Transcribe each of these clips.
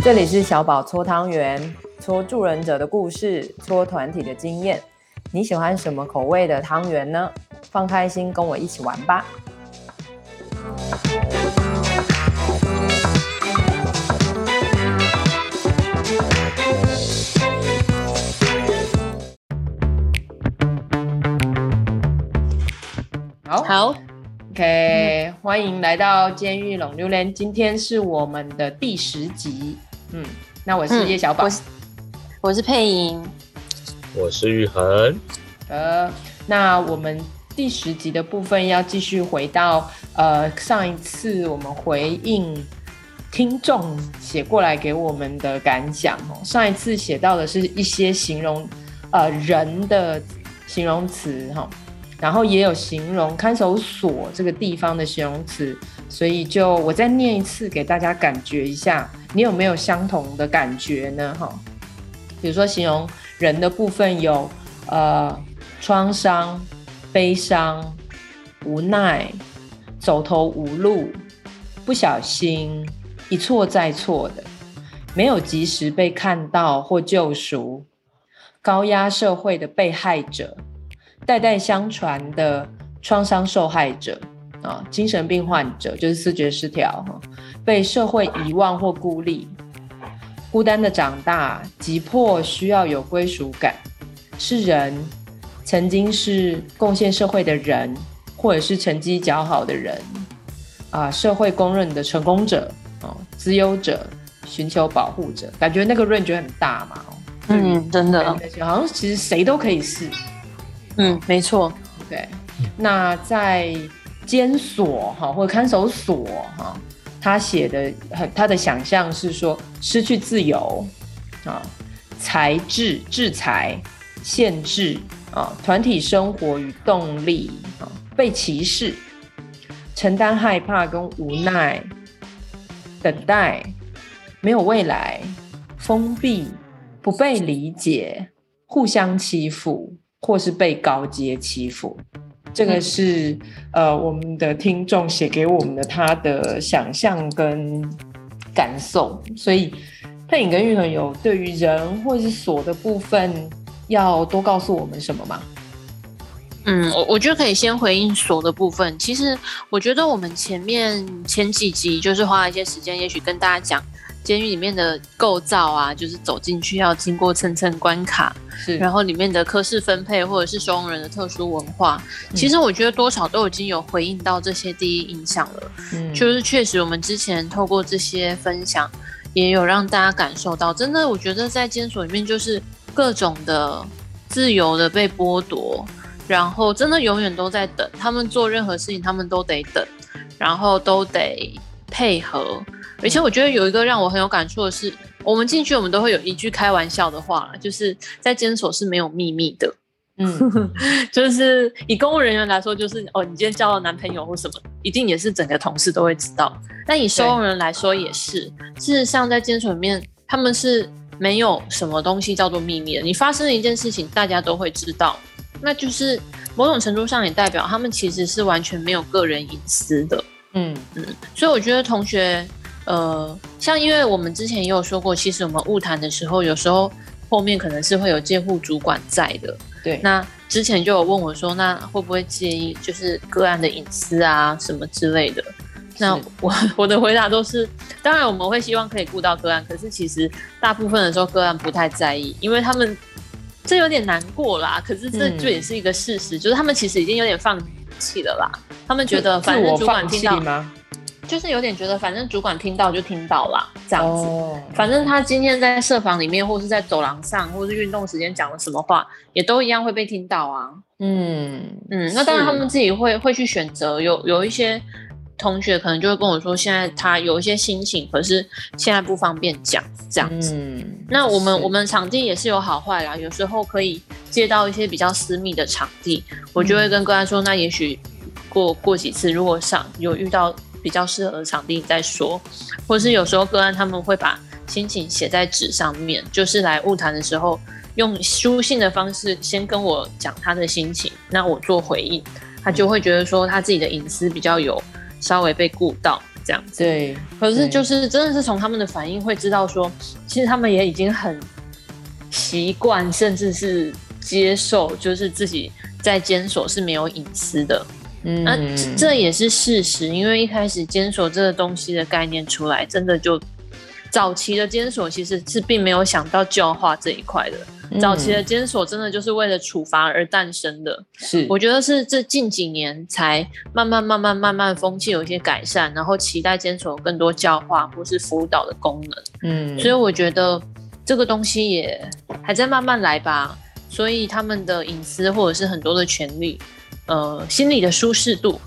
这里是小宝搓汤圆，搓助人者的故事，搓团体的经验。你喜欢什么口味的汤圆呢？放开心，跟我一起玩吧。好，好，OK，嗯，欢迎来到监狱冷榴莲。今天是我们的第十集。嗯，那我是叶小宝，嗯，我是配音，我是玉恒。呃，那我们第十集的部分要继续回到呃上一次我们回应听众写过来给我们的感想哦。上一次写到的是一些形容呃人的形容词哈，然后也有形容看守所这个地方的形容词，所以就我再念一次给大家感觉一下。你有没有相同的感觉呢？哈，比如说形容人的部分有呃创伤、悲伤、无奈、走投无路、不小心、一错再错的、没有及时被看到或救赎、高压社会的被害者、代代相传的创伤受害者。啊，精神病患者就是视觉失调哈，被社会遗忘或孤立，孤单的长大，急迫需要有归属感，是人，曾经是贡献社会的人，或者是成绩较好的人，啊，社会公认的成功者，哦，资优者，寻求保护者，感觉那个 range 很大嘛，嗯，真的，好像其实谁都可以是，嗯，没错，对，那在。监所哈，或者看守所哈，他写的很，他的想象是说失去自由啊，才制、制裁、限制啊，团体生活与动力啊，被歧视，承担害怕跟无奈，等待，没有未来，封闭，不被理解，互相欺负，或是被高阶欺负。这个是、嗯、呃我们的听众写给我们的他的想象跟感受，所以佩影跟玉恒有对于人或是锁的部分要多告诉我们什么吗？嗯，我我觉得可以先回应锁的部分。其实我觉得我们前面前几集就是花了一些时间，也许跟大家讲。监狱里面的构造啊，就是走进去要经过层层关卡，是，然后里面的科室分配或者是收容人的特殊文化，嗯，其实我觉得多少都已经有回应到这些第一印象了。嗯，就是确实我们之前透过这些分享，也有让大家感受到，真的，我觉得在监所里面就是各种的自由的被剥夺，然后真的永远都在等，他们做任何事情他们都得等，然后都得配合。而且我觉得有一个让我很有感触的是，我们进去我们都会有一句开玩笑的话，就是在监所是没有秘密的。嗯，就是以公务人员来说，就是哦，你今天交了男朋友或什么，一定也是整个同事都会知道。但以收容人来说也是，事实上在监所里面，他们是没有什么东西叫做秘密的。你发生了一件事情，大家都会知道，那就是某种程度上也代表他们其实是完全没有个人隐私的。嗯嗯，所以我觉得同学。呃，像因为我们之前也有说过，其实我们误谈的时候，有时候后面可能是会有监护主管在的。对，那之前就有问我说，那会不会介意就是个案的隐私啊什么之类的？那我 我的回答都是，当然我们会希望可以顾到个案，可是其实大部分的时候个案不太在意，因为他们这有点难过啦。可是这就也是一个事实，嗯、就是他们其实已经有点放弃了啦。他们觉得反正主管听到。就是有点觉得，反正主管听到就听到啦，这样子。Oh. 反正他今天在社房里面，或是在走廊上，或是运动时间讲了什么话，也都一样会被听到啊。嗯嗯，那当然他们自己会会去选择。有有一些同学可能就会跟我说，现在他有一些心情，可是现在不方便讲这样子。嗯，那我们我们场地也是有好坏啦，有时候可以借到一些比较私密的场地，我就会跟个案说，那也许过过几次，如果上有遇到。比较适合的场地再说，或是有时候个案他们会把心情写在纸上面，就是来晤谈的时候用书信的方式先跟我讲他的心情，那我做回应，他就会觉得说他自己的隐私比较有稍微被顾到这样子。对，可是就是真的是从他们的反应会知道说，其实他们也已经很习惯，甚至是接受，就是自己在监所是没有隐私的。嗯，那这也是事实，因为一开始监所这个东西的概念出来，真的就早期的监所其实是并没有想到教化这一块的。早期的监所真的就是为了处罚而诞生的，是我觉得是这近几年才慢慢慢慢慢慢风气有一些改善，然后期待监所有更多教化或是辅导的功能，嗯，所以我觉得这个东西也还在慢慢来吧，所以他们的隐私或者是很多的权利，呃，心理的舒适度，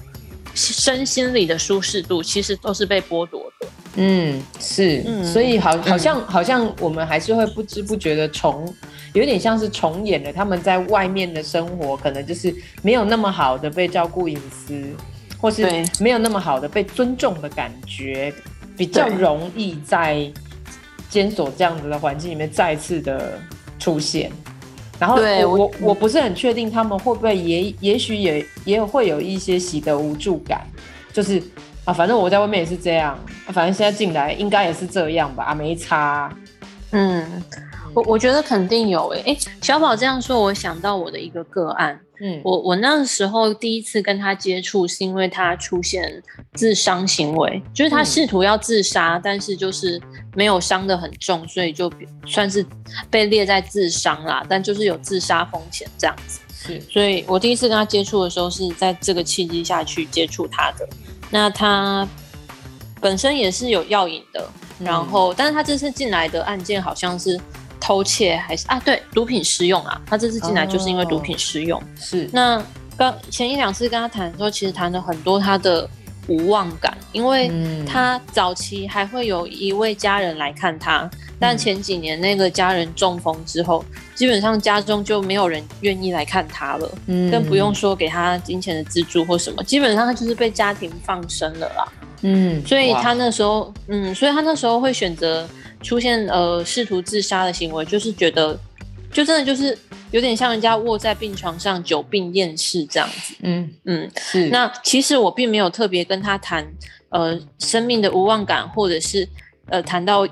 身心理的舒适度，其实都是被剥夺的，嗯，是，嗯，所以好好像、嗯、好像我们还是会不知不觉的重。有点像是重演了他们在外面的生活，可能就是没有那么好的被照顾隐私，或是没有那么好的被尊重的感觉，比较容易在监所这样子的环境里面再次的出现。然后我我我不是很确定他们会不会也也许也也会有一些喜得无助感，就是啊，反正我在外面也是这样，反正现在进来应该也是这样吧，啊，没差，嗯。我我觉得肯定有诶、欸，哎、欸，小宝这样说，我想到我的一个个案，嗯，我我那时候第一次跟他接触，是因为他出现自伤行为，就是他试图要自杀，嗯，但是就是没有伤得很重，所以就算是被列在自伤啦，但就是有自杀风险这样子，是，所以我第一次跟他接触的时候是在这个契机下去接触他的，那他本身也是有药瘾的，然后，嗯，但是他这次进来的案件好像是。偷窃还是啊？对，毒品使用啊！他这次进来就是因为毒品使用。哦、是。那刚前一两次跟他谈的时候，其实谈了很多他的无望感，因为他早期还会有一位家人来看他，嗯、但前几年那个家人中风之后，基本上家中就没有人愿意来看他了，嗯，更不用说给他金钱的资助或什么，基本上他就是被家庭放生了啦。嗯，所以他那时候，嗯，所以他那时候会选择。出现呃试图自杀的行为，就是觉得，就真的就是有点像人家卧在病床上久病厌世这样子。嗯嗯，是。那其实我并没有特别跟他谈呃生命的无望感，或者是呃谈到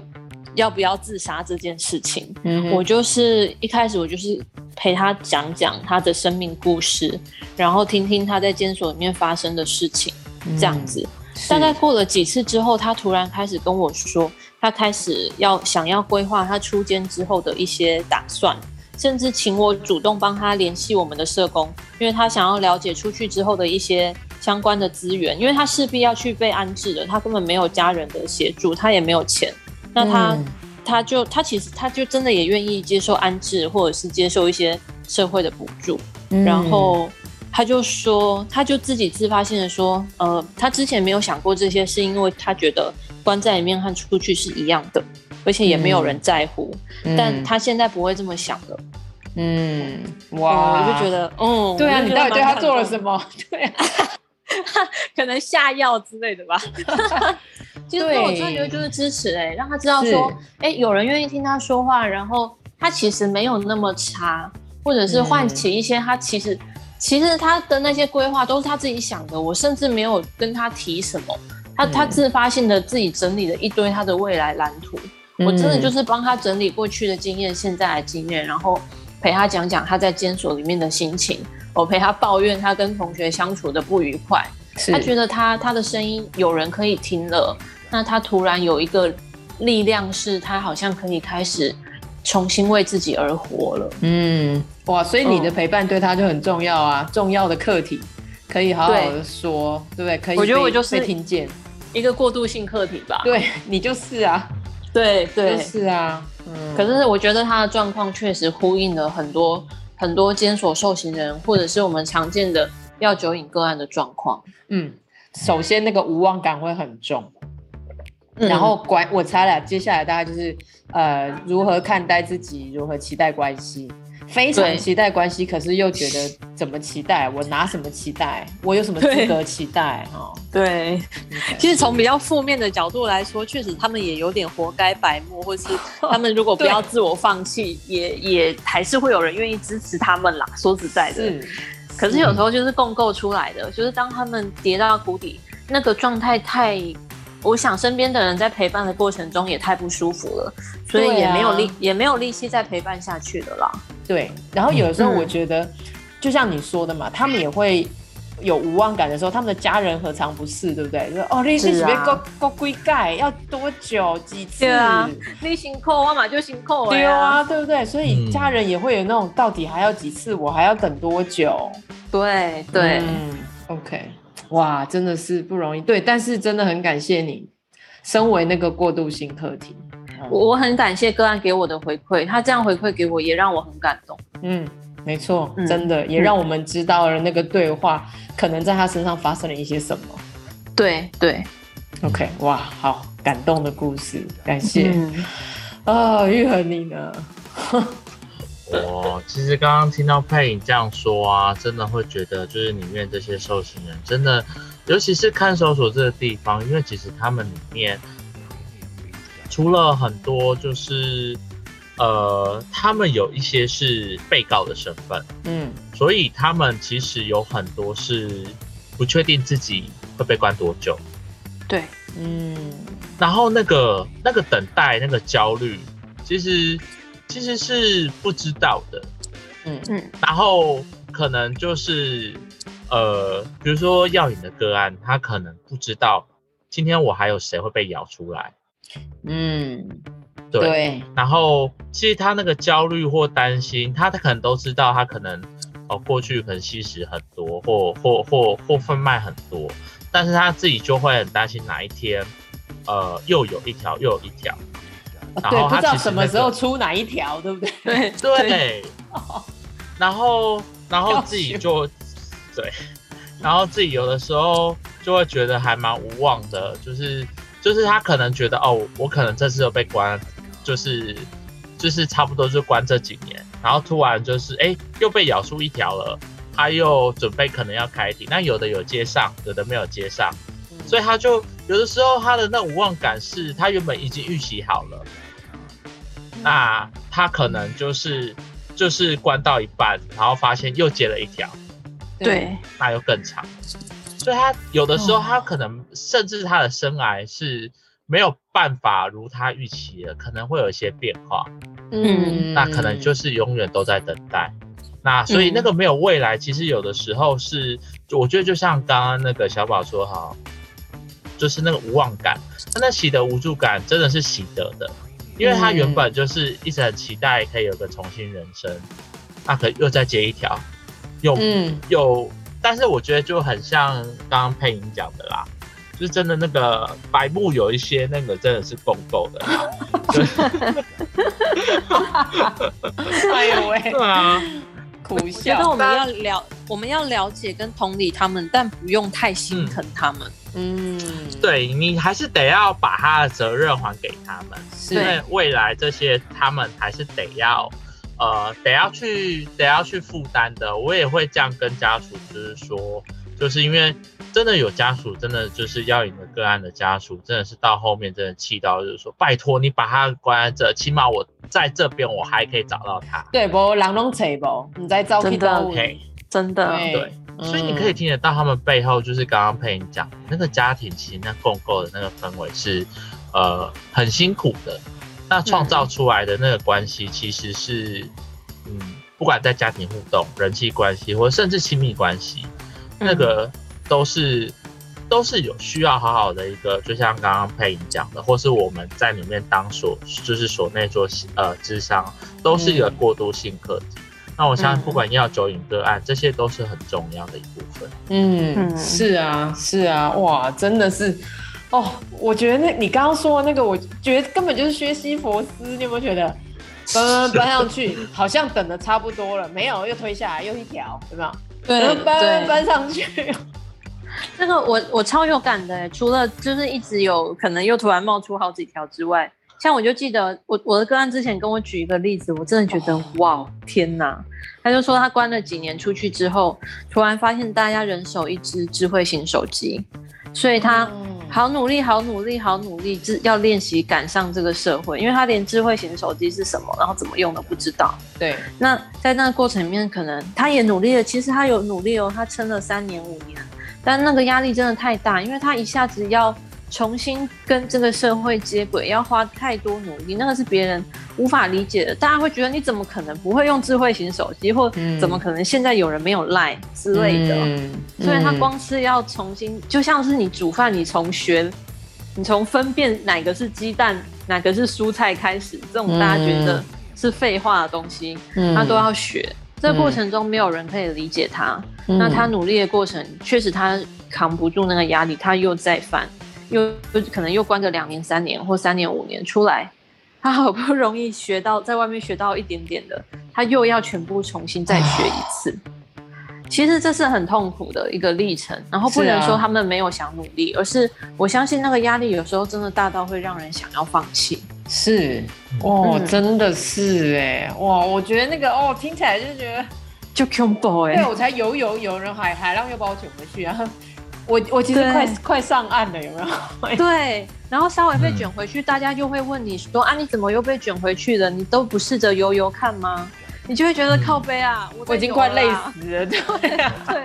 要不要自杀这件事情。嗯，我就是一开始我就是陪他讲讲他的生命故事，然后听听他在监所里面发生的事情，这样子。嗯，大概过了几次之后，他突然开始跟我说。他开始要想要规划他出监之后的一些打算，甚至请我主动帮他联系我们的社工，因为他想要了解出去之后的一些相关的资源，因为他势必要去被安置的，他根本没有家人的协助，他也没有钱，那他、嗯、他就他其实他就真的也愿意接受安置，或者是接受一些社会的补助，嗯、然后他就说，他就自己自发性的说，呃，他之前没有想过这些，是因为他觉得。关在里面和出去是一样的，而且也没有人在乎。嗯、但他现在不会这么想了。嗯，哇，我就觉得，嗯，对啊，你到底对他做了什么？对啊，可能下药之类的吧。其实我真的觉得就是支持、欸，哎，让他知道说，哎、欸，有人愿意听他说话，然后他其实没有那么差，或者是唤起一些他其实、嗯、其实他的那些规划都是他自己想的。我甚至没有跟他提什么。他他自发性的自己整理了一堆他的未来蓝图，嗯、我真的就是帮他整理过去的经验、现在的经验，然后陪他讲讲他在监所里面的心情，我陪他抱怨他跟同学相处的不愉快。他觉得他他的声音有人可以听了，那他突然有一个力量，是他好像可以开始重新为自己而活了。嗯，哇，所以你的陪伴对他就很重要啊，嗯、重要的课题可以好好的说，对，对不对？可以，我觉得我就是被听见。一个过渡性课题吧，对，你就是啊，对对，就是啊，嗯。可是我觉得他的状况确实呼应了很多很多监所受刑人，或者是我们常见的药酒瘾个案的状况。嗯，首先那个无望感会很重，嗯、然后关我猜了，接下来大概就是呃如何看待自己，如何期待关系。非常期待关系，可是又觉得怎么期待？我拿什么期待？我有什么资格期待？哈，对。其实从比较负面的角度来说，确实他们也有点活该白目，或是 他们如果不要自我放弃，也也还是会有人愿意支持他们啦。说实在的，可是有时候就是共构出来的，就是当他们跌到谷底，那个状态太我想身边的人在陪伴的过程中也太不舒服了，所以也没有力，啊、也没有力气再陪伴下去的啦。对，然后有的时候我觉得，嗯、就像你说的嘛，他们也会有无望感的时候，他们的家人何尝不是，对不对？说哦，利息是不是够够贵盖？要多久几次？对啊，利息扣我嘛就辛苦对啊，对不对？所以家人也会有那种到底还要几次？我还要等多久？对对，嗯，OK。哇，真的是不容易。对，但是真的很感谢你，身为那个过渡性课题，我很感谢个案给我的回馈，他这样回馈给我，也让我很感动。嗯，没错，嗯、真的也让我们知道了那个对话、嗯、可能在他身上发生了一些什么。对对，OK，哇，好感动的故事，感谢。嗯、啊，玉恒你呢？我其实刚刚听到佩影这样说啊，真的会觉得就是里面这些受刑人真的，尤其是看守所这个地方，因为其实他们里面除了很多就是呃，他们有一些是被告的身份，嗯，所以他们其实有很多是不确定自己会被关多久，对，嗯，然后那个那个等待那个焦虑，其实。其实是不知道的，嗯。嗯，然后可能就是，呃，比如说药瘾的个案，他可能不知道今天我还有谁会被咬出来，嗯，对，对，然后其实他那个焦虑或担心，他他可能都知道，他可能哦过去可能吸食很多，或或或或贩卖很多，但是他自己就会很担心哪一天，呃，又有一条又有一条。然后对，不知道什么时候出哪一条，对不对？对 对。然后，然后自己就对，然后自己有的时候就会觉得还蛮无望的，就是就是他可能觉得哦，我可能这次又被关，就是就是差不多就关这几年，然后突然就是哎又被咬出一条了，他又准备可能要开庭，那有的有接上，有的没有接上，所以他就有的时候他的那无望感是他原本已经预习好了。那他可能就是就是关到一半，然后发现又接了一条，对，那又更长，所以他有的时候他可能甚至他的生涯是没有办法如他预期的，可能会有一些变化，嗯，那可能就是永远都在等待，那所以那个没有未来，其实有的时候是，我觉得就像刚刚那个小宝说哈，就是那个无望感，他那喜得无助感真的是喜得的。因为他原本就是一直很期待可以有个重新人生，那可又再接一条，又嗯。又，但是我觉得就很像刚刚佩颖讲的啦，就是真的那个白目有一些那个真的是共构的，哎呦喂，对啊，苦笑。我觉得我们要了，我们要了解跟同理他们，但不用太心疼他们。嗯，对，你还是得要把他的责任还给他们，是。因为未来这些他们还是得要，呃，得要去得要去负担的。我也会这样跟家属，就是说，就是因为真的有家属，真的就是要你的个案的家属，真的是到后面真的气到，就是说，拜托你把他关在这，起码我在这边我还可以找到他。对不？人拢找不，你在找真的真的对。所以你可以听得到他们背后，就是刚刚佩颖讲那个家庭，其实那共构的那个氛围是，呃，很辛苦的。那创造出来的那个关系，其实是，嗯，不管在家庭互动、人际关系，或甚至亲密关系，那个都是都是有需要好好的一个，就像刚刚佩颖讲的，或是我们在里面当所就是所内做呃智商，都是一个过渡性课题。那我相信，不管要酒瘾个案，嗯、这些都是很重要的一部分。嗯，是啊，是啊，哇，真的是，哦，我觉得那你刚刚说的那个，我觉得根本就是薛西佛斯，你有没有觉得？搬搬上去，好像等的差不多了，没有，又推下来，又一条，有没有？对，搬搬上去。那个我我超有感的，除了就是一直有可能又突然冒出好几条之外。像我就记得我我的个案之前跟我举一个例子，我真的觉得、oh. 哇天哪！他就说他关了几年出去之后，突然发现大家人手一只智慧型手机，所以他好努力好努力好努力，要练习赶上这个社会，因为他连智慧型手机是什么，然后怎么用都不知道。对，那在那个过程里面，可能他也努力了，其实他有努力哦，他撑了三年五年，但那个压力真的太大，因为他一下子要。重新跟这个社会接轨，要花太多努力，那个是别人无法理解的。大家会觉得你怎么可能不会用智慧型手机，或怎么可能现在有人没有 Line 之类的？嗯嗯、所以他光是要重新，就像是你煮饭，你从学，你从分辨哪个是鸡蛋，哪个是蔬菜开始，这种大家觉得是废话的东西，嗯、他都要学。这个过程中没有人可以理解他，嗯、那他努力的过程确实他扛不住那个压力，他又再犯。又可能又关个两年、三年或三年、五年出来，他好不容易学到在外面学到一点点的，他又要全部重新再学一次。其实这是很痛苦的一个历程。然后不能说他们没有想努力，是啊、而是我相信那个压力有时候真的大到会让人想要放弃。是哦，嗯、真的是哎哇！我觉得那个哦，听起来就觉得就 combo 哎，对我才游游游，然后海海浪又把我卷回去啊。我我其实快快上岸了，有没有？对，然后稍微被卷回去，嗯、大家就会问你说啊，你怎么又被卷回去了？你都不试着游游看吗？你就会觉得靠背啊，我，我已经快累死了，对啊，对。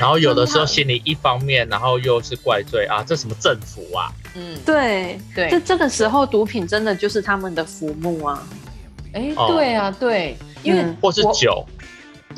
然后有的时候心里一方面，然后又是怪罪啊，这什么政府啊？嗯，对对，这这个时候毒品真的就是他们的浮木啊。哎，对啊，对，因为或是酒。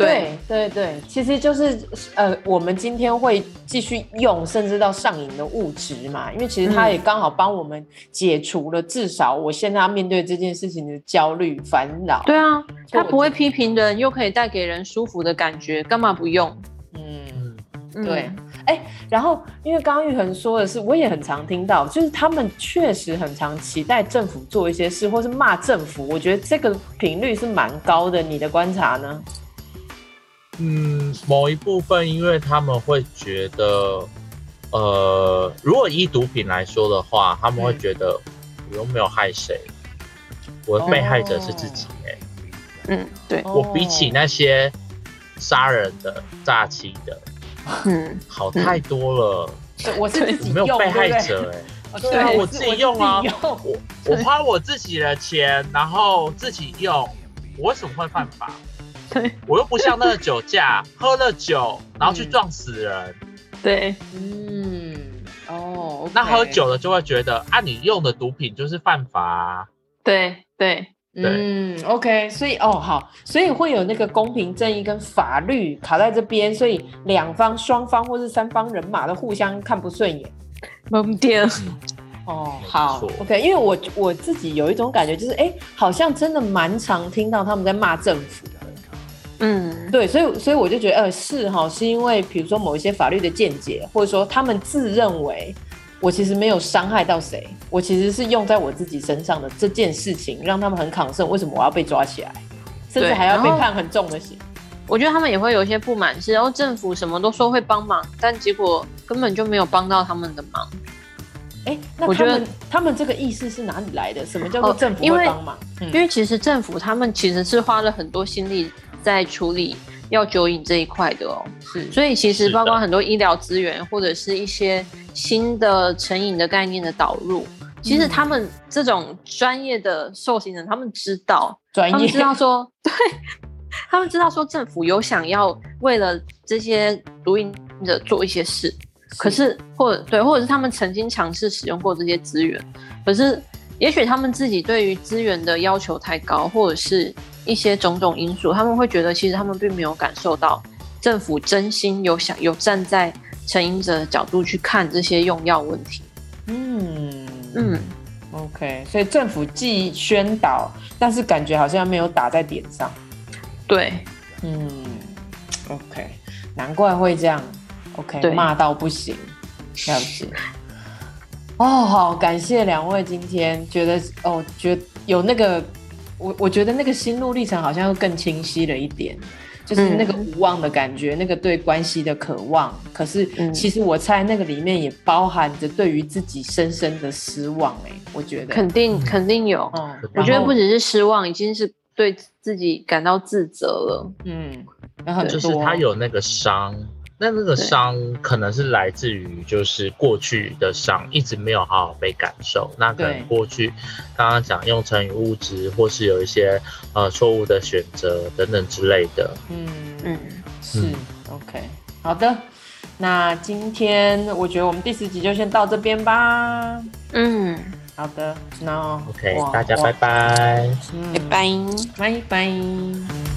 对对对，其实就是呃，我们今天会继续用，甚至到上瘾的物质嘛，因为其实它也刚好帮我们解除了至少我现在要面对这件事情的焦虑烦恼。对啊，它不会批评人，又可以带给人舒服的感觉，干嘛不用？嗯，对。哎、欸，然后因为刚刚玉恒说的是，我也很常听到，就是他们确实很常期待政府做一些事，或是骂政府。我觉得这个频率是蛮高的，你的观察呢？嗯，某一部分，因为他们会觉得，呃，如果依毒品来说的话，他们会觉得我又没有害谁，我的被害者是自己哎、欸。嗯，对，我比起那些杀人的、诈欺的，嗯，好太多了。我是自己没有被害者哎，对？啊，我自己用啊，我我花我自己的钱，然后自己用，我为什么会犯法？对，我又不像那个酒驾，喝了酒然后去撞死人。对，嗯，哦，okay、那喝酒了就会觉得，啊，你用的毒品就是犯法啊。对对，对。嗯，OK，所以哦好，所以会有那个公平正义跟法律卡在这边，所以两方、双方或是三方人马都互相看不顺眼，懵掉。哦，好，OK，因为我我自己有一种感觉，就是哎，好像真的蛮常听到他们在骂政府。嗯，对，所以所以我就觉得，呃，是哈，是因为比如说某一些法律的见解，或者说他们自认为我其实没有伤害到谁，我其实是用在我自己身上的这件事情，让他们很抗胜。为什么我要被抓起来，甚至还要被判很重的刑？我觉得他们也会有一些不满，是然后政府什么都说会帮忙，但结果根本就没有帮到他们的忙。哎，那他们我觉得他们这个意思是哪里来的？什么叫做政府会帮忙？因为，嗯、因为其实政府他们其实是花了很多心力。在处理药酒瘾这一块的哦，是，所以其实包括很多医疗资源或者是一些新的成瘾的概念的导入，其实他们这种专业的受刑人，他们知道，专业，他们知道说，对，他们知道说政府有想要为了这些毒瘾者做一些事，可是或对，或者是他们曾经尝试使用过这些资源，可是也许他们自己对于资源的要求太高，或者是。一些种种因素，他们会觉得其实他们并没有感受到政府真心有想有站在成瘾者的角度去看这些用药问题。嗯嗯，OK，所以政府既宣导，但是感觉好像没有打在点上。对，嗯，OK，难怪会这样。OK，骂到不行，了解。哦，好，感谢两位今天觉得哦，觉得有那个。我我觉得那个心路历程好像又更清晰了一点，就是那个无望的感觉，嗯、那个对关系的渴望。可是其实我猜那个里面也包含着对于自己深深的失望。哎，我觉得肯定肯定有。嗯，我觉得不只是失望，已经是对自己感到自责了。嗯，然后就是他有那个伤。那那个伤可能是来自于就是过去的伤一直没有好好被感受，那可能过去刚刚讲用成瘾物质，或是有一些呃错误的选择等等之类的。嗯。嗯，是 OK 好的，那今天我觉得我们第十集就先到这边吧。嗯，好的，那 OK，大家拜拜，拜拜，拜拜。